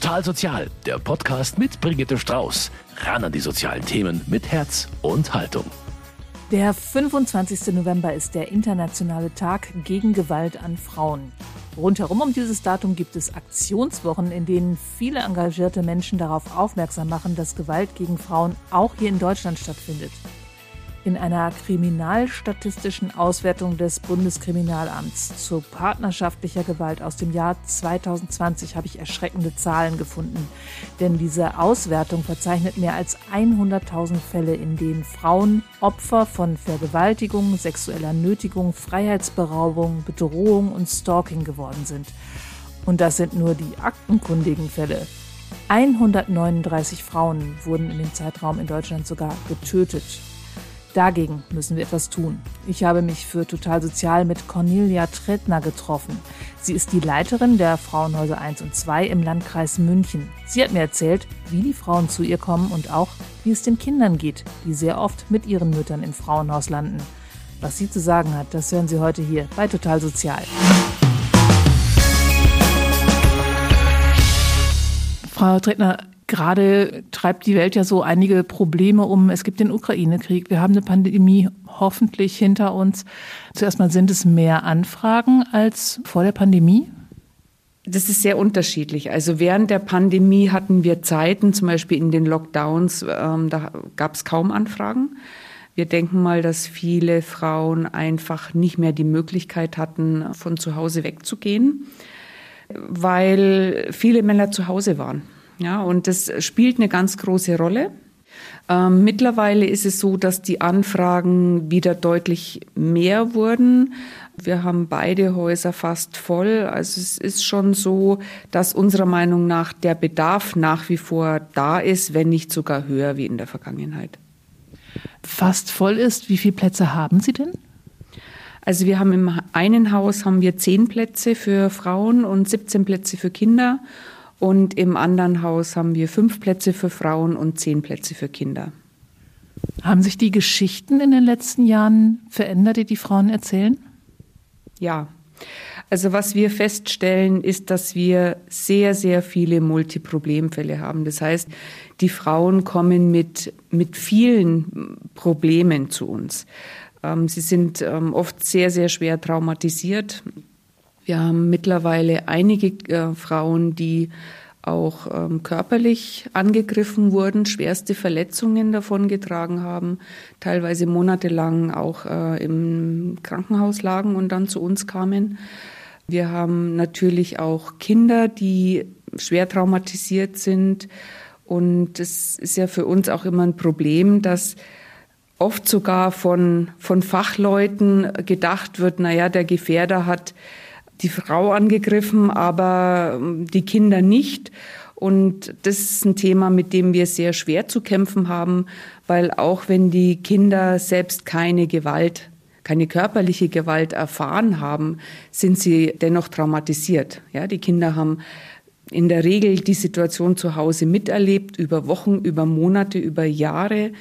Total Sozial, der Podcast mit Brigitte Strauß. Ran an die sozialen Themen mit Herz und Haltung. Der 25. November ist der internationale Tag gegen Gewalt an Frauen. Rundherum um dieses Datum gibt es Aktionswochen, in denen viele engagierte Menschen darauf aufmerksam machen, dass Gewalt gegen Frauen auch hier in Deutschland stattfindet. In einer kriminalstatistischen Auswertung des Bundeskriminalamts zu partnerschaftlicher Gewalt aus dem Jahr 2020 habe ich erschreckende Zahlen gefunden. Denn diese Auswertung verzeichnet mehr als 100.000 Fälle, in denen Frauen Opfer von Vergewaltigung, sexueller Nötigung, Freiheitsberaubung, Bedrohung und Stalking geworden sind. Und das sind nur die aktenkundigen Fälle. 139 Frauen wurden in dem Zeitraum in Deutschland sogar getötet. Dagegen müssen wir etwas tun. Ich habe mich für Total Sozial mit Cornelia Tretner getroffen. Sie ist die Leiterin der Frauenhäuser 1 und 2 im Landkreis München. Sie hat mir erzählt, wie die Frauen zu ihr kommen und auch, wie es den Kindern geht, die sehr oft mit ihren Müttern im Frauenhaus landen. Was sie zu sagen hat, das hören Sie heute hier bei Total Sozial. Frau Tretner, Gerade treibt die Welt ja so einige Probleme um. Es gibt den Ukraine-Krieg, wir haben eine Pandemie hoffentlich hinter uns. Zuerst mal sind es mehr Anfragen als vor der Pandemie? Das ist sehr unterschiedlich. Also während der Pandemie hatten wir Zeiten, zum Beispiel in den Lockdowns, ähm, da gab es kaum Anfragen. Wir denken mal, dass viele Frauen einfach nicht mehr die Möglichkeit hatten, von zu Hause wegzugehen, weil viele Männer zu Hause waren. Ja, und das spielt eine ganz große Rolle. Ähm, mittlerweile ist es so, dass die Anfragen wieder deutlich mehr wurden. Wir haben beide Häuser fast voll. Also es ist schon so, dass unserer Meinung nach der Bedarf nach wie vor da ist, wenn nicht sogar höher wie in der Vergangenheit. Fast voll ist. Wie viele Plätze haben Sie denn? Also wir haben im einen Haus haben wir zehn Plätze für Frauen und 17 Plätze für Kinder. Und im anderen Haus haben wir fünf Plätze für Frauen und zehn Plätze für Kinder. Haben sich die Geschichten in den letzten Jahren verändert, die die Frauen erzählen? Ja. Also was wir feststellen, ist, dass wir sehr, sehr viele Multiproblemfälle haben. Das heißt, die Frauen kommen mit, mit vielen Problemen zu uns. Ähm, sie sind ähm, oft sehr, sehr schwer traumatisiert. Wir haben mittlerweile einige äh, Frauen, die auch ähm, körperlich angegriffen wurden, schwerste Verletzungen davon getragen haben, teilweise monatelang auch äh, im Krankenhaus lagen und dann zu uns kamen. Wir haben natürlich auch Kinder, die schwer traumatisiert sind. Und es ist ja für uns auch immer ein Problem, dass oft sogar von, von Fachleuten gedacht wird, naja, der Gefährder hat die Frau angegriffen, aber ähm, die Kinder nicht. Und das ist ein Thema, mit dem wir sehr schwer zu kämpfen haben, weil auch wenn die Kinder selbst keine Gewalt, keine körperliche Gewalt erfahren haben, sind sie dennoch traumatisiert. Ja, die Kinder haben in der Regel die Situation zu Hause miterlebt, über Wochen, über Monate, über Jahre.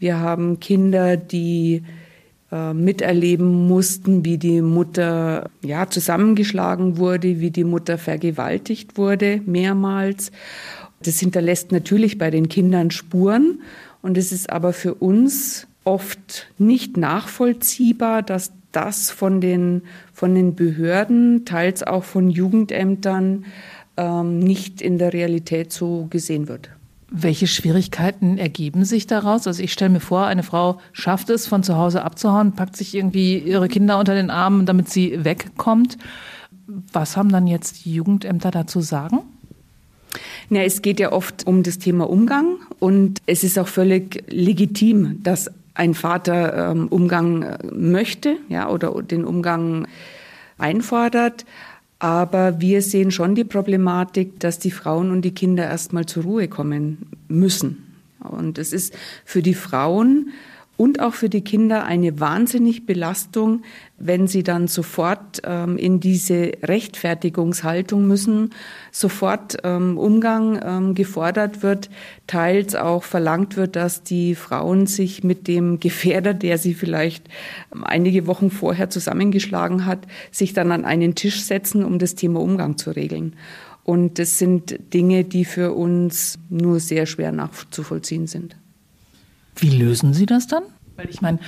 Wir haben Kinder, die äh, miterleben mussten, wie die Mutter ja zusammengeschlagen wurde, wie die Mutter vergewaltigt wurde mehrmals. Das hinterlässt natürlich bei den Kindern Spuren und es ist aber für uns oft nicht nachvollziehbar, dass das von den von den Behörden, teils auch von Jugendämtern ähm, nicht in der Realität so gesehen wird. Welche Schwierigkeiten ergeben sich daraus? Also ich stelle mir vor, eine Frau schafft es, von zu Hause abzuhauen, packt sich irgendwie ihre Kinder unter den Armen, damit sie wegkommt. Was haben dann jetzt die Jugendämter dazu sagen? Ja, es geht ja oft um das Thema Umgang und es ist auch völlig legitim, dass ein Vater ähm, Umgang äh, möchte, ja, oder den Umgang einfordert. Aber wir sehen schon die Problematik, dass die Frauen und die Kinder erstmal zur Ruhe kommen müssen. Und es ist für die Frauen und auch für die Kinder eine wahnsinnig Belastung, wenn sie dann sofort ähm, in diese Rechtfertigungshaltung müssen, sofort ähm, Umgang ähm, gefordert wird, teils auch verlangt wird, dass die Frauen sich mit dem Gefährder, der sie vielleicht ähm, einige Wochen vorher zusammengeschlagen hat, sich dann an einen Tisch setzen, um das Thema Umgang zu regeln. Und das sind Dinge, die für uns nur sehr schwer nachzuvollziehen sind. Wie lösen Sie das dann? Weil ich meine,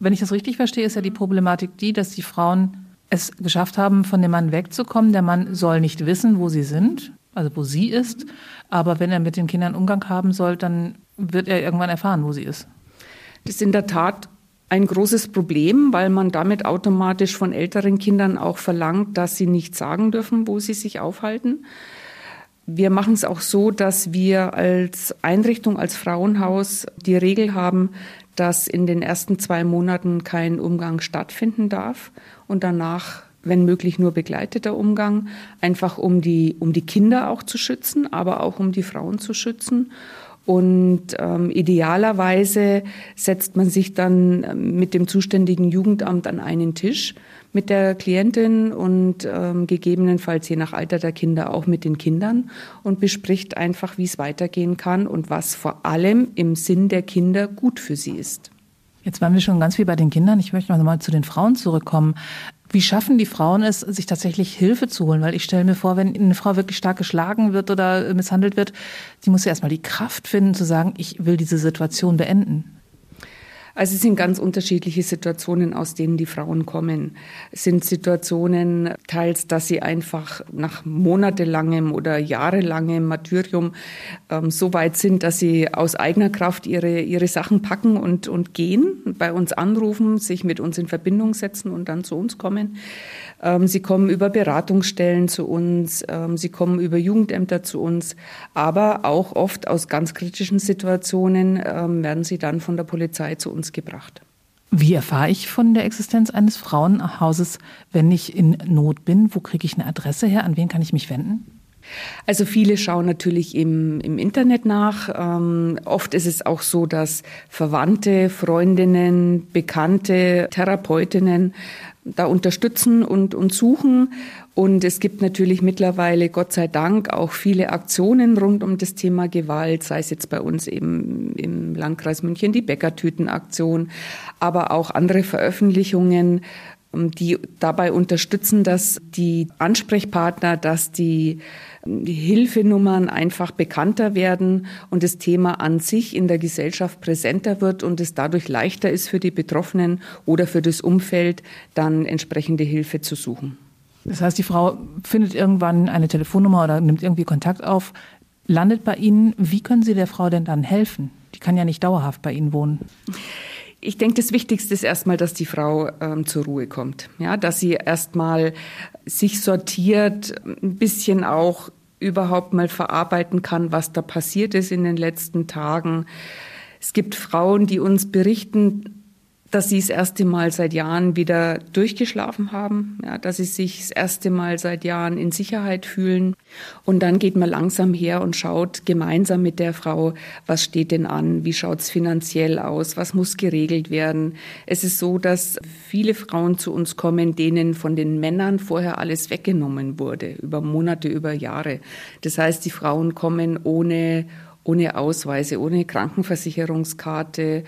wenn ich das richtig verstehe, ist ja die Problematik die, dass die Frauen es geschafft haben, von dem Mann wegzukommen. Der Mann soll nicht wissen, wo sie sind, also wo sie ist. Aber wenn er mit den Kindern Umgang haben soll, dann wird er irgendwann erfahren, wo sie ist. Das ist in der Tat ein großes Problem, weil man damit automatisch von älteren Kindern auch verlangt, dass sie nicht sagen dürfen, wo sie sich aufhalten. Wir machen es auch so, dass wir als Einrichtung, als Frauenhaus die Regel haben, dass in den ersten zwei Monaten kein Umgang stattfinden darf und danach wenn möglich nur begleiteter Umgang, einfach um die, um die Kinder auch zu schützen, aber auch um die Frauen zu schützen. Und ähm, idealerweise setzt man sich dann ähm, mit dem zuständigen Jugendamt an einen Tisch mit der Klientin und ähm, gegebenenfalls je nach Alter der Kinder auch mit den Kindern und bespricht einfach, wie es weitergehen kann und was vor allem im Sinn der Kinder gut für sie ist. Jetzt waren wir schon ganz viel bei den Kindern. Ich möchte noch mal zu den Frauen zurückkommen. Wie schaffen die Frauen es, sich tatsächlich Hilfe zu holen? Weil ich stelle mir vor, wenn eine Frau wirklich stark geschlagen wird oder misshandelt wird, sie muss ja erstmal die Kraft finden, zu sagen, ich will diese Situation beenden. Also es sind ganz unterschiedliche Situationen, aus denen die Frauen kommen. Es sind Situationen teils, dass sie einfach nach monatelangem oder jahrelangem Martyrium ähm, so weit sind, dass sie aus eigener Kraft ihre, ihre Sachen packen und, und gehen, bei uns anrufen, sich mit uns in Verbindung setzen und dann zu uns kommen. Ähm, sie kommen über Beratungsstellen zu uns, ähm, sie kommen über Jugendämter zu uns, aber auch oft aus ganz kritischen Situationen ähm, werden sie dann von der Polizei zu uns gebracht. Wie erfahre ich von der Existenz eines Frauenhauses, wenn ich in Not bin? Wo kriege ich eine Adresse her? An wen kann ich mich wenden? Also viele schauen natürlich im, im Internet nach. Ähm, oft ist es auch so, dass Verwandte, Freundinnen, Bekannte, Therapeutinnen da unterstützen und, und suchen. Und es gibt natürlich mittlerweile, Gott sei Dank, auch viele Aktionen rund um das Thema Gewalt, sei es jetzt bei uns eben im Landkreis München die Bäckertütenaktion, aber auch andere Veröffentlichungen, die dabei unterstützen, dass die Ansprechpartner, dass die die Hilfenummern einfach bekannter werden und das Thema an sich in der Gesellschaft präsenter wird und es dadurch leichter ist für die Betroffenen oder für das Umfeld, dann entsprechende Hilfe zu suchen. Das heißt, die Frau findet irgendwann eine Telefonnummer oder nimmt irgendwie Kontakt auf, landet bei Ihnen. Wie können Sie der Frau denn dann helfen? Die kann ja nicht dauerhaft bei Ihnen wohnen. Ich denke, das Wichtigste ist erstmal, dass die Frau ähm, zur Ruhe kommt. Ja, dass sie erstmal sich sortiert, ein bisschen auch überhaupt mal verarbeiten kann, was da passiert ist in den letzten Tagen. Es gibt Frauen, die uns berichten, dass sie das erste Mal seit Jahren wieder durchgeschlafen haben, ja, dass sie sich das erste Mal seit Jahren in Sicherheit fühlen. Und dann geht man langsam her und schaut gemeinsam mit der Frau, was steht denn an, wie schaut's finanziell aus, was muss geregelt werden. Es ist so, dass viele Frauen zu uns kommen, denen von den Männern vorher alles weggenommen wurde, über Monate, über Jahre. Das heißt, die Frauen kommen ohne ohne Ausweise, ohne Krankenversicherungskarte,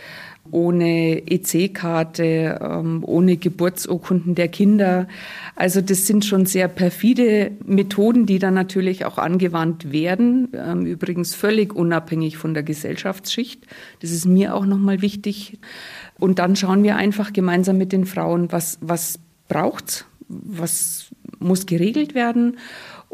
ohne EC-Karte, ähm, ohne Geburtsurkunden der Kinder. Also das sind schon sehr perfide Methoden, die dann natürlich auch angewandt werden. Ähm, übrigens völlig unabhängig von der Gesellschaftsschicht. Das ist mir auch nochmal wichtig. Und dann schauen wir einfach gemeinsam mit den Frauen, was, was braucht's, was muss geregelt werden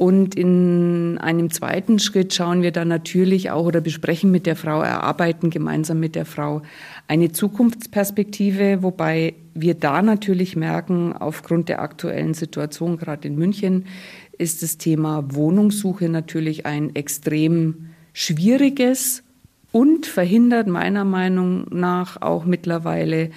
und in einem zweiten Schritt schauen wir dann natürlich auch oder besprechen mit der Frau, erarbeiten gemeinsam mit der Frau eine Zukunftsperspektive, wobei wir da natürlich merken, aufgrund der aktuellen Situation, gerade in München, ist das Thema Wohnungssuche natürlich ein extrem schwieriges und verhindert meiner Meinung nach auch mittlerweile,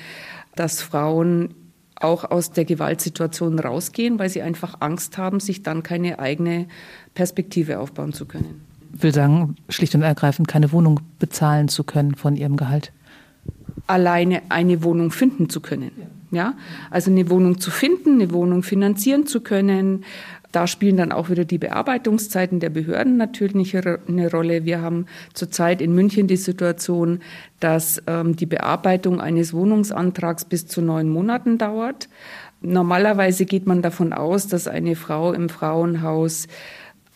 dass Frauen auch aus der Gewaltsituation rausgehen, weil sie einfach Angst haben, sich dann keine eigene Perspektive aufbauen zu können. Ich will sagen, schlicht und ergreifend keine Wohnung bezahlen zu können von ihrem Gehalt. Alleine eine Wohnung finden zu können. Ja, also eine Wohnung zu finden, eine Wohnung finanzieren zu können, da spielen dann auch wieder die Bearbeitungszeiten der Behörden natürlich eine Rolle. Wir haben zurzeit in München die Situation, dass ähm, die Bearbeitung eines Wohnungsantrags bis zu neun Monaten dauert. Normalerweise geht man davon aus, dass eine Frau im Frauenhaus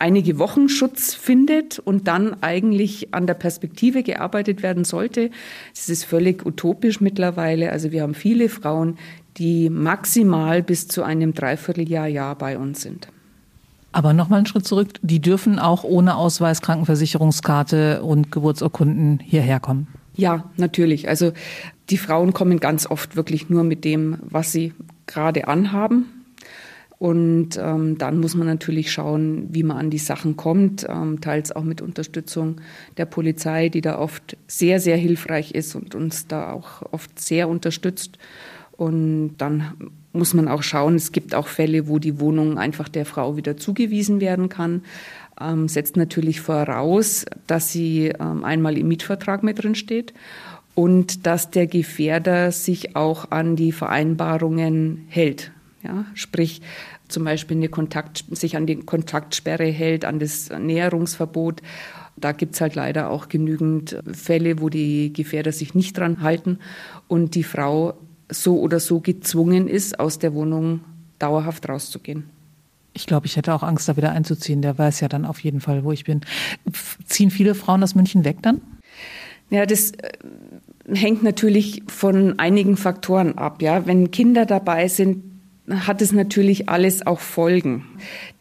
einige Wochen Schutz findet und dann eigentlich an der Perspektive gearbeitet werden sollte. Das ist völlig utopisch mittlerweile. Also wir haben viele Frauen, die maximal bis zu einem Dreivierteljahr Jahr bei uns sind. Aber nochmal einen Schritt zurück. Die dürfen auch ohne Ausweis, Krankenversicherungskarte und Geburtsurkunden hierher kommen. Ja, natürlich. Also die Frauen kommen ganz oft wirklich nur mit dem, was sie gerade anhaben. Und ähm, dann muss man natürlich schauen, wie man an die Sachen kommt, ähm, teils auch mit Unterstützung der Polizei, die da oft sehr, sehr hilfreich ist und uns da auch oft sehr unterstützt. Und dann muss man auch schauen, es gibt auch Fälle, wo die Wohnung einfach der Frau wieder zugewiesen werden kann. Ähm, setzt natürlich voraus, dass sie ähm, einmal im Mietvertrag mit drin steht und dass der Gefährder sich auch an die Vereinbarungen hält. Ja, sprich, zum Beispiel eine Kontakt, sich an die Kontaktsperre hält, an das Näherungsverbot. Da gibt's halt leider auch genügend Fälle, wo die Gefährder sich nicht dran halten und die Frau so oder so gezwungen ist, aus der Wohnung dauerhaft rauszugehen. Ich glaube, ich hätte auch Angst, da wieder einzuziehen. Der weiß ja dann auf jeden Fall, wo ich bin. Ziehen viele Frauen aus München weg dann? Ja, das äh, hängt natürlich von einigen Faktoren ab. Ja, wenn Kinder dabei sind, hat es natürlich alles auch Folgen.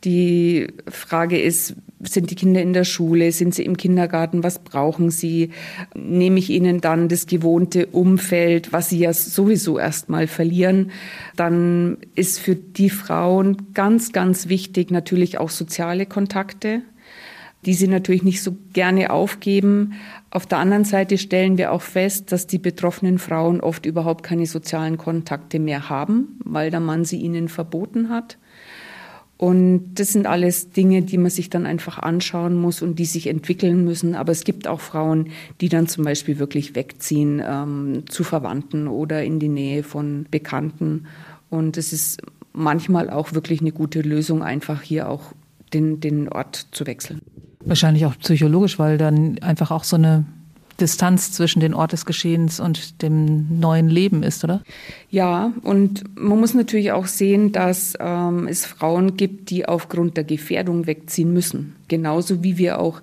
Die Frage ist, sind die Kinder in der Schule? Sind sie im Kindergarten? Was brauchen sie? Nehme ich ihnen dann das gewohnte Umfeld, was sie ja sowieso erstmal verlieren? Dann ist für die Frauen ganz, ganz wichtig natürlich auch soziale Kontakte die sie natürlich nicht so gerne aufgeben. Auf der anderen Seite stellen wir auch fest, dass die betroffenen Frauen oft überhaupt keine sozialen Kontakte mehr haben, weil der Mann sie ihnen verboten hat. Und das sind alles Dinge, die man sich dann einfach anschauen muss und die sich entwickeln müssen. Aber es gibt auch Frauen, die dann zum Beispiel wirklich wegziehen ähm, zu Verwandten oder in die Nähe von Bekannten. Und es ist manchmal auch wirklich eine gute Lösung, einfach hier auch den, den Ort zu wechseln. Wahrscheinlich auch psychologisch, weil dann einfach auch so eine Distanz zwischen den Ort des Geschehens und dem neuen Leben ist, oder? Ja, und man muss natürlich auch sehen, dass ähm, es Frauen gibt, die aufgrund der Gefährdung wegziehen müssen. Genauso wie wir auch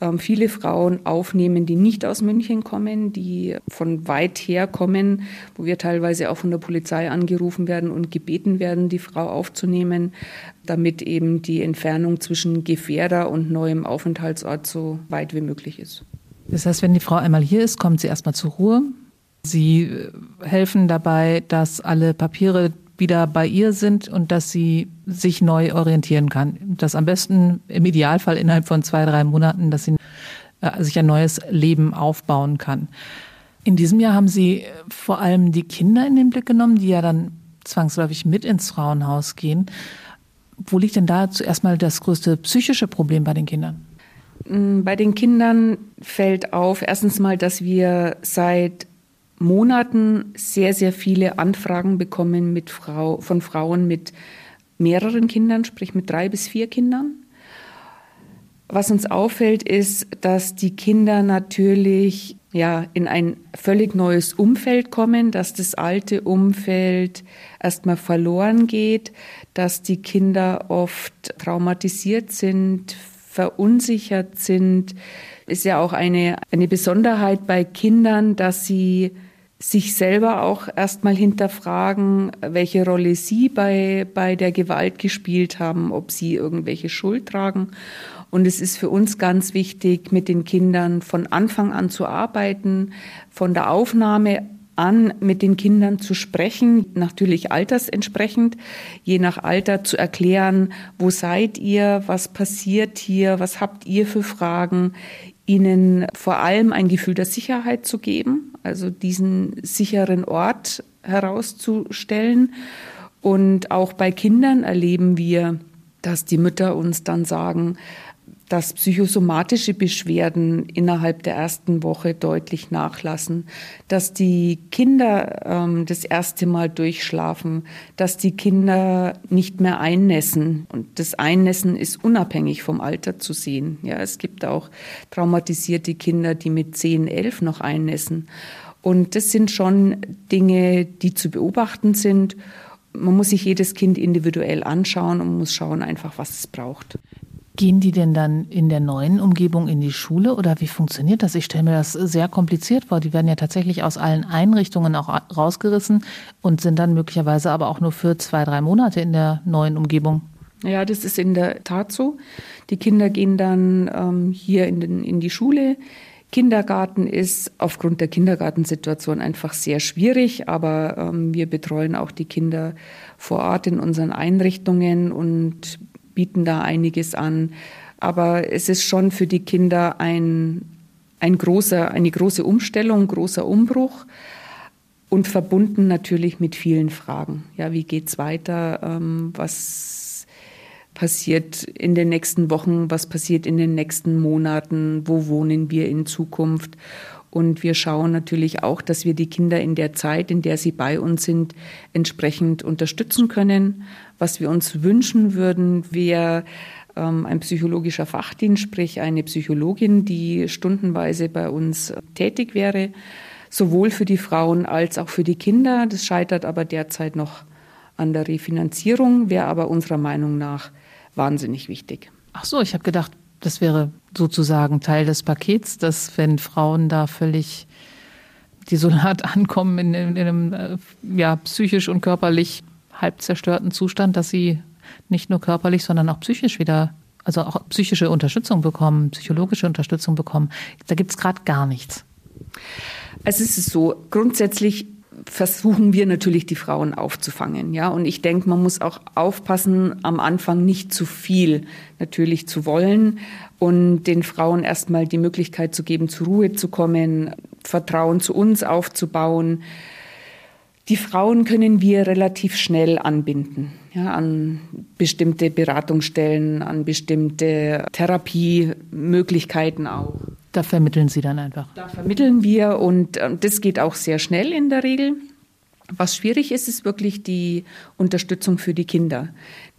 ähm, viele Frauen aufnehmen, die nicht aus München kommen, die von weit her kommen, wo wir teilweise auch von der Polizei angerufen werden und gebeten werden, die Frau aufzunehmen, damit eben die Entfernung zwischen Gefährder und neuem Aufenthaltsort so weit wie möglich ist. Das heißt, wenn die Frau einmal hier ist, kommt sie erstmal zur Ruhe. Sie äh, helfen dabei, dass alle Papiere wieder bei ihr sind und dass sie sich neu orientieren kann. Das am besten im Idealfall innerhalb von zwei, drei Monaten, dass sie äh, sich ein neues Leben aufbauen kann. In diesem Jahr haben Sie vor allem die Kinder in den Blick genommen, die ja dann zwangsläufig mit ins Frauenhaus gehen. Wo liegt denn da zuerst mal das größte psychische Problem bei den Kindern? Mm, bei den Kindern fällt auf, erstens mal, dass wir seit Monaten sehr, sehr viele Anfragen bekommen mit Frau, von Frauen mit mehreren Kindern, sprich mit drei bis vier Kindern. Was uns auffällt, ist, dass die Kinder natürlich ja, in ein völlig neues Umfeld kommen, dass das alte Umfeld erstmal verloren geht, dass die Kinder oft traumatisiert sind, verunsichert sind. Ist ja auch eine, eine Besonderheit bei Kindern, dass sie sich selber auch erstmal hinterfragen, welche Rolle sie bei, bei der Gewalt gespielt haben, ob sie irgendwelche Schuld tragen. Und es ist für uns ganz wichtig, mit den Kindern von Anfang an zu arbeiten, von der Aufnahme an, mit den Kindern zu sprechen, natürlich altersentsprechend, je nach Alter zu erklären, wo seid ihr, was passiert hier, was habt ihr für Fragen, ihnen vor allem ein Gefühl der Sicherheit zu geben, also diesen sicheren Ort herauszustellen. Und auch bei Kindern erleben wir, dass die Mütter uns dann sagen, dass psychosomatische Beschwerden innerhalb der ersten Woche deutlich nachlassen, dass die Kinder ähm, das erste Mal durchschlafen, dass die Kinder nicht mehr einnässen. Und das Einnässen ist unabhängig vom Alter zu sehen. Ja, es gibt auch traumatisierte Kinder, die mit 10, 11 noch einnässen. Und das sind schon Dinge, die zu beobachten sind. Man muss sich jedes Kind individuell anschauen und muss schauen einfach, was es braucht. Gehen die denn dann in der neuen Umgebung in die Schule oder wie funktioniert das? Ich stelle mir das sehr kompliziert vor. Die werden ja tatsächlich aus allen Einrichtungen auch rausgerissen und sind dann möglicherweise aber auch nur für zwei, drei Monate in der neuen Umgebung. Ja, das ist in der Tat so. Die Kinder gehen dann ähm, hier in, den, in die Schule. Kindergarten ist aufgrund der Kindergartensituation einfach sehr schwierig, aber ähm, wir betreuen auch die Kinder vor Ort in unseren Einrichtungen und bieten da einiges an. Aber es ist schon für die Kinder ein, ein großer, eine große Umstellung, großer Umbruch und verbunden natürlich mit vielen Fragen. Ja, wie geht's weiter? Ähm, was passiert in den nächsten Wochen? Was passiert in den nächsten Monaten? Wo wohnen wir in Zukunft? Und wir schauen natürlich auch, dass wir die Kinder in der Zeit, in der sie bei uns sind, entsprechend unterstützen können. Was wir uns wünschen würden, wäre ähm, ein psychologischer Fachdienst, sprich eine Psychologin, die stundenweise bei uns tätig wäre, sowohl für die Frauen als auch für die Kinder. Das scheitert aber derzeit noch an der Refinanzierung, wäre aber unserer Meinung nach wahnsinnig wichtig. Ach so, ich habe gedacht, das wäre sozusagen Teil des Pakets, dass wenn Frauen da völlig desolat ankommen in, in, in einem äh, ja, psychisch und körperlich halb zerstörten Zustand, dass sie nicht nur körperlich, sondern auch psychisch wieder, also auch psychische Unterstützung bekommen, psychologische Unterstützung bekommen. Da gibt es gerade gar nichts. Es ist so, grundsätzlich versuchen wir natürlich die Frauen aufzufangen, ja. Und ich denke, man muss auch aufpassen, am Anfang nicht zu viel natürlich zu wollen und den Frauen erstmal die Möglichkeit zu geben, zur Ruhe zu kommen, Vertrauen zu uns aufzubauen. Die Frauen können wir relativ schnell anbinden, ja, an bestimmte Beratungsstellen, an bestimmte Therapiemöglichkeiten auch. Da vermitteln Sie dann einfach. Da vermitteln wir und äh, das geht auch sehr schnell in der Regel. Was schwierig ist, ist wirklich die Unterstützung für die Kinder.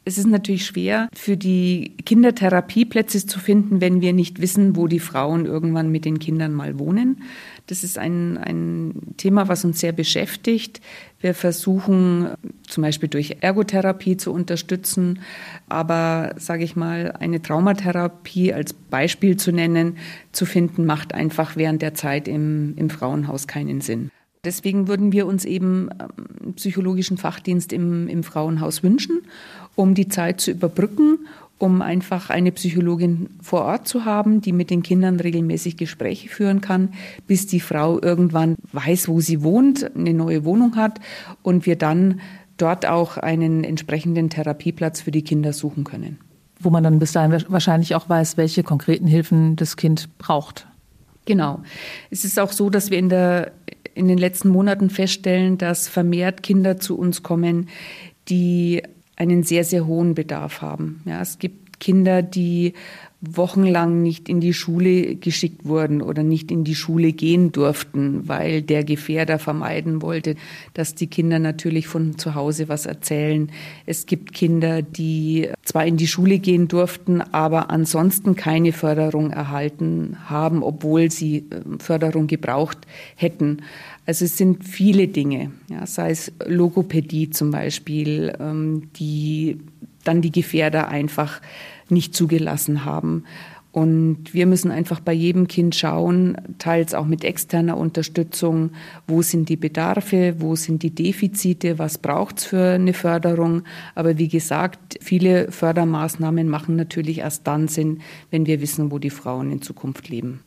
Es ist natürlich schwer, für die Kindertherapieplätze zu finden, wenn wir nicht wissen, wo die Frauen irgendwann mit den Kindern mal wohnen. Das ist ein, ein Thema, was uns sehr beschäftigt. Wir versuchen zum Beispiel durch Ergotherapie zu unterstützen, aber sage ich mal, eine Traumatherapie als Beispiel zu nennen, zu finden, macht einfach während der Zeit im, im Frauenhaus keinen Sinn. Deswegen würden wir uns eben ähm, psychologischen Fachdienst im, im Frauenhaus wünschen, um die Zeit zu überbrücken um einfach eine Psychologin vor Ort zu haben, die mit den Kindern regelmäßig Gespräche führen kann, bis die Frau irgendwann weiß, wo sie wohnt, eine neue Wohnung hat und wir dann dort auch einen entsprechenden Therapieplatz für die Kinder suchen können. Wo man dann bis dahin wahrscheinlich auch weiß, welche konkreten Hilfen das Kind braucht. Genau. Es ist auch so, dass wir in, der, in den letzten Monaten feststellen, dass vermehrt Kinder zu uns kommen, die einen sehr, sehr hohen Bedarf haben. Ja, es gibt Kinder, die wochenlang nicht in die Schule geschickt wurden oder nicht in die Schule gehen durften, weil der Gefährder vermeiden wollte, dass die Kinder natürlich von zu Hause was erzählen. Es gibt Kinder, die zwar in die Schule gehen durften, aber ansonsten keine Förderung erhalten haben, obwohl sie äh, Förderung gebraucht hätten. Also es sind viele Dinge, ja, sei es Logopädie zum Beispiel, ähm, die dann die Gefährder einfach nicht zugelassen haben. Und wir müssen einfach bei jedem Kind schauen, teils auch mit externer Unterstützung, wo sind die Bedarfe, wo sind die Defizite, was braucht's für eine Förderung. Aber wie gesagt, viele Fördermaßnahmen machen natürlich erst dann Sinn, wenn wir wissen, wo die Frauen in Zukunft leben.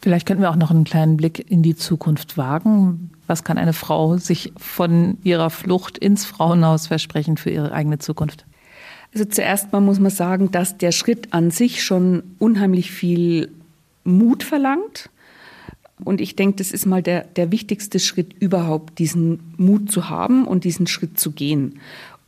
Vielleicht könnten wir auch noch einen kleinen Blick in die Zukunft wagen. Was kann eine Frau sich von ihrer Flucht ins Frauenhaus versprechen für ihre eigene Zukunft? Also zuerst mal muss man sagen, dass der Schritt an sich schon unheimlich viel Mut verlangt. Und ich denke, das ist mal der, der wichtigste Schritt überhaupt, diesen Mut zu haben und diesen Schritt zu gehen.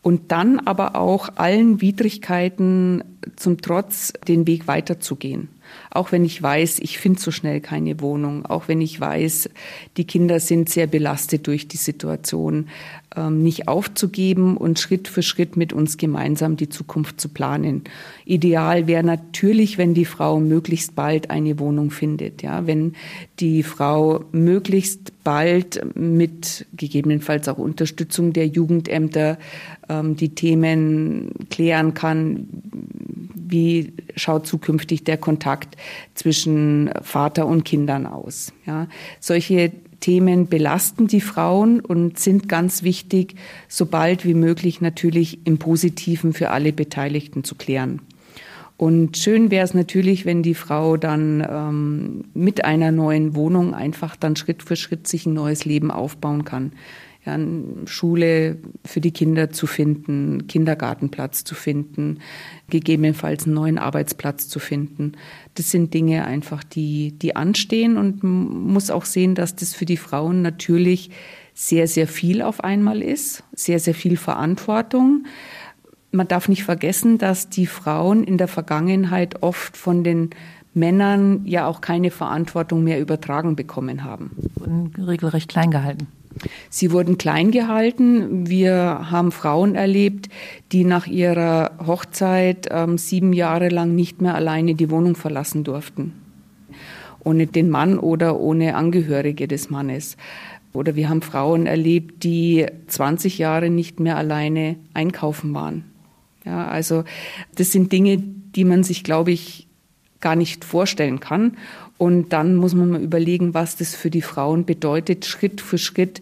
Und dann aber auch allen Widrigkeiten zum Trotz den Weg weiterzugehen. Auch wenn ich weiß, ich finde so schnell keine Wohnung, auch wenn ich weiß, die Kinder sind sehr belastet durch die Situation, nicht aufzugeben und Schritt für Schritt mit uns gemeinsam die Zukunft zu planen. Ideal wäre natürlich, wenn die Frau möglichst bald eine Wohnung findet, ja, wenn die Frau möglichst bald mit gegebenenfalls auch Unterstützung der Jugendämter ähm, die Themen klären kann, wie schaut zukünftig der Kontakt zwischen Vater und Kindern aus. Ja, solche Themen belasten die Frauen und sind ganz wichtig, sobald wie möglich natürlich im Positiven für alle Beteiligten zu klären. Und schön wäre es natürlich, wenn die Frau dann ähm, mit einer neuen Wohnung einfach dann Schritt für Schritt sich ein neues Leben aufbauen kann. Ja, Schule für die Kinder zu finden, Kindergartenplatz zu finden, gegebenenfalls einen neuen Arbeitsplatz zu finden. Das sind Dinge einfach, die, die anstehen und man muss auch sehen, dass das für die Frauen natürlich sehr, sehr viel auf einmal ist, sehr, sehr viel Verantwortung man darf nicht vergessen, dass die Frauen in der Vergangenheit oft von den Männern ja auch keine Verantwortung mehr übertragen bekommen haben. Wurden regelrecht klein gehalten. Sie wurden klein gehalten. Wir haben Frauen erlebt, die nach ihrer Hochzeit ähm, sieben Jahre lang nicht mehr alleine die Wohnung verlassen durften. Ohne den Mann oder ohne Angehörige des Mannes. Oder wir haben Frauen erlebt, die 20 Jahre nicht mehr alleine einkaufen waren. Ja, also das sind Dinge, die man sich, glaube ich, gar nicht vorstellen kann. Und dann muss man mal überlegen, was das für die Frauen bedeutet, Schritt für Schritt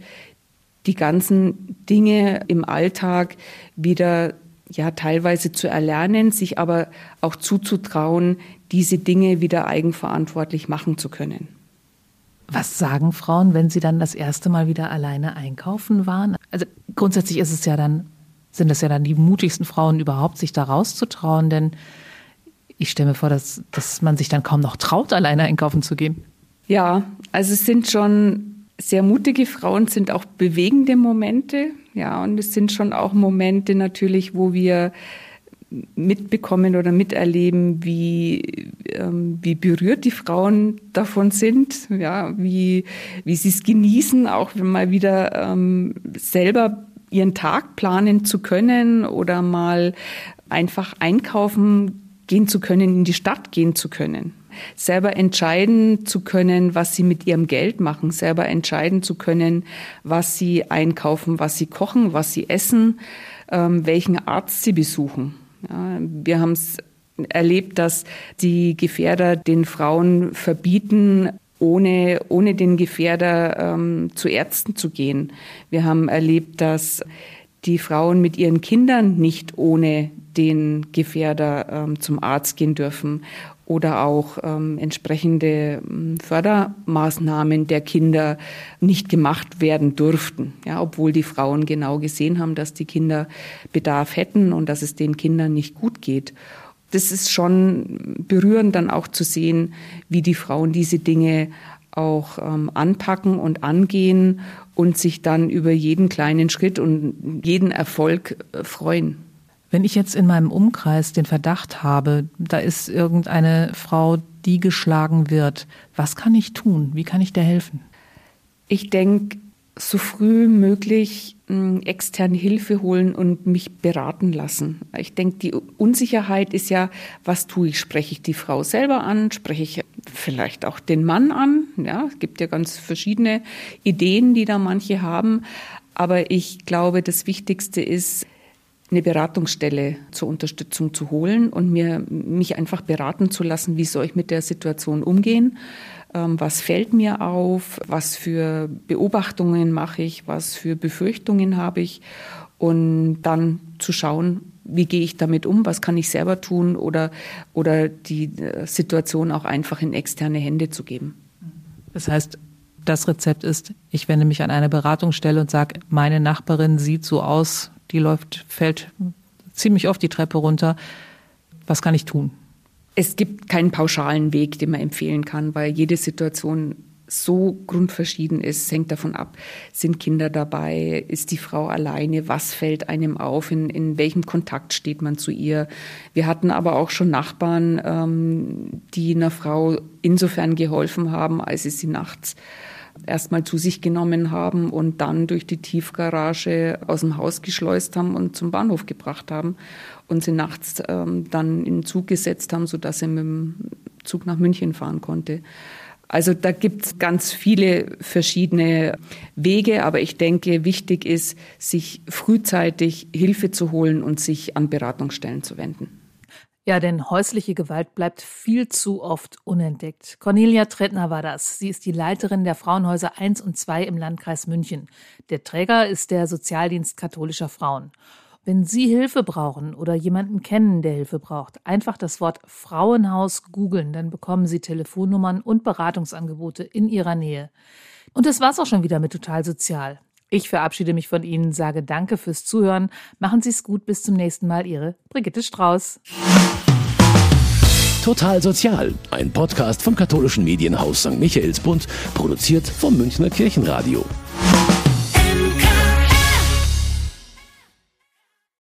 die ganzen Dinge im Alltag wieder ja teilweise zu erlernen, sich aber auch zuzutrauen, diese Dinge wieder eigenverantwortlich machen zu können. Was sagen Frauen, wenn sie dann das erste Mal wieder alleine einkaufen waren? Also grundsätzlich ist es ja dann sind das ja dann die mutigsten Frauen überhaupt, sich da rauszutrauen, denn ich stelle mir vor, dass, dass man sich dann kaum noch traut, alleine einkaufen zu gehen. Ja, also es sind schon sehr mutige Frauen, sind auch bewegende Momente, ja, und es sind schon auch Momente natürlich, wo wir mitbekommen oder miterleben, wie, ähm, wie berührt die Frauen davon sind, ja, wie, wie sie es genießen, auch mal wieder ähm, selber ihren Tag planen zu können oder mal einfach einkaufen gehen zu können, in die Stadt gehen zu können. Selber entscheiden zu können, was sie mit ihrem Geld machen, selber entscheiden zu können, was sie einkaufen, was sie kochen, was sie essen, ähm, welchen Arzt sie besuchen. Ja, wir haben es erlebt, dass die Gefährder den Frauen verbieten, ohne, ohne den Gefährder ähm, zu Ärzten zu gehen. Wir haben erlebt, dass die Frauen mit ihren Kindern nicht ohne den Gefährder ähm, zum Arzt gehen dürfen oder auch ähm, entsprechende ähm, Fördermaßnahmen der Kinder nicht gemacht werden durften, ja, obwohl die Frauen genau gesehen haben, dass die Kinder Bedarf hätten und dass es den Kindern nicht gut geht das ist schon berührend dann auch zu sehen, wie die Frauen diese Dinge auch ähm, anpacken und angehen und sich dann über jeden kleinen Schritt und jeden Erfolg äh, freuen. Wenn ich jetzt in meinem Umkreis den Verdacht habe, da ist irgendeine Frau, die geschlagen wird, was kann ich tun? Wie kann ich dir helfen? Ich denke, so früh möglich hm, externe Hilfe holen und mich beraten lassen. Ich denke, die Unsicherheit ist ja, was tue ich? Spreche ich die Frau selber an? Spreche ich vielleicht auch den Mann an? Ja, es gibt ja ganz verschiedene Ideen, die da manche haben. Aber ich glaube, das Wichtigste ist, eine Beratungsstelle zur Unterstützung zu holen und mir, mich einfach beraten zu lassen, wie soll ich mit der Situation umgehen? Ähm, was fällt mir auf, was für Beobachtungen mache ich, was für Befürchtungen habe ich? Und dann zu schauen, wie gehe ich damit um, was kann ich selber tun? Oder, oder die äh, Situation auch einfach in externe Hände zu geben. Das heißt, das Rezept ist, ich wende mich an eine Beratungsstelle und sage, meine Nachbarin sieht so aus, die läuft, fällt ziemlich oft die Treppe runter. Was kann ich tun? Es gibt keinen pauschalen Weg, den man empfehlen kann, weil jede Situation so grundverschieden ist, Es hängt davon ab, sind Kinder dabei, ist die Frau alleine, was fällt einem auf, in, in welchem Kontakt steht man zu ihr. Wir hatten aber auch schon Nachbarn, ähm, die einer Frau insofern geholfen haben, als sie sie nachts erstmal zu sich genommen haben und dann durch die Tiefgarage aus dem Haus geschleust haben und zum Bahnhof gebracht haben und sie nachts ähm, dann in den Zug gesetzt haben, sodass sie mit dem Zug nach München fahren konnte. Also da gibt es ganz viele verschiedene Wege, aber ich denke, wichtig ist, sich frühzeitig Hilfe zu holen und sich an Beratungsstellen zu wenden. Ja, denn häusliche Gewalt bleibt viel zu oft unentdeckt. Cornelia Trettner war das. Sie ist die Leiterin der Frauenhäuser 1 und 2 im Landkreis München. Der Träger ist der Sozialdienst katholischer Frauen. Wenn Sie Hilfe brauchen oder jemanden kennen, der Hilfe braucht, einfach das Wort Frauenhaus googeln, dann bekommen Sie Telefonnummern und Beratungsangebote in Ihrer Nähe. Und das war's auch schon wieder mit Total Sozial. Ich verabschiede mich von Ihnen, sage Danke fürs Zuhören. Machen Sie es gut, bis zum nächsten Mal. Ihre Brigitte Strauß. Total Sozial, ein Podcast vom katholischen Medienhaus St. Michaelsbund, produziert vom Münchner Kirchenradio.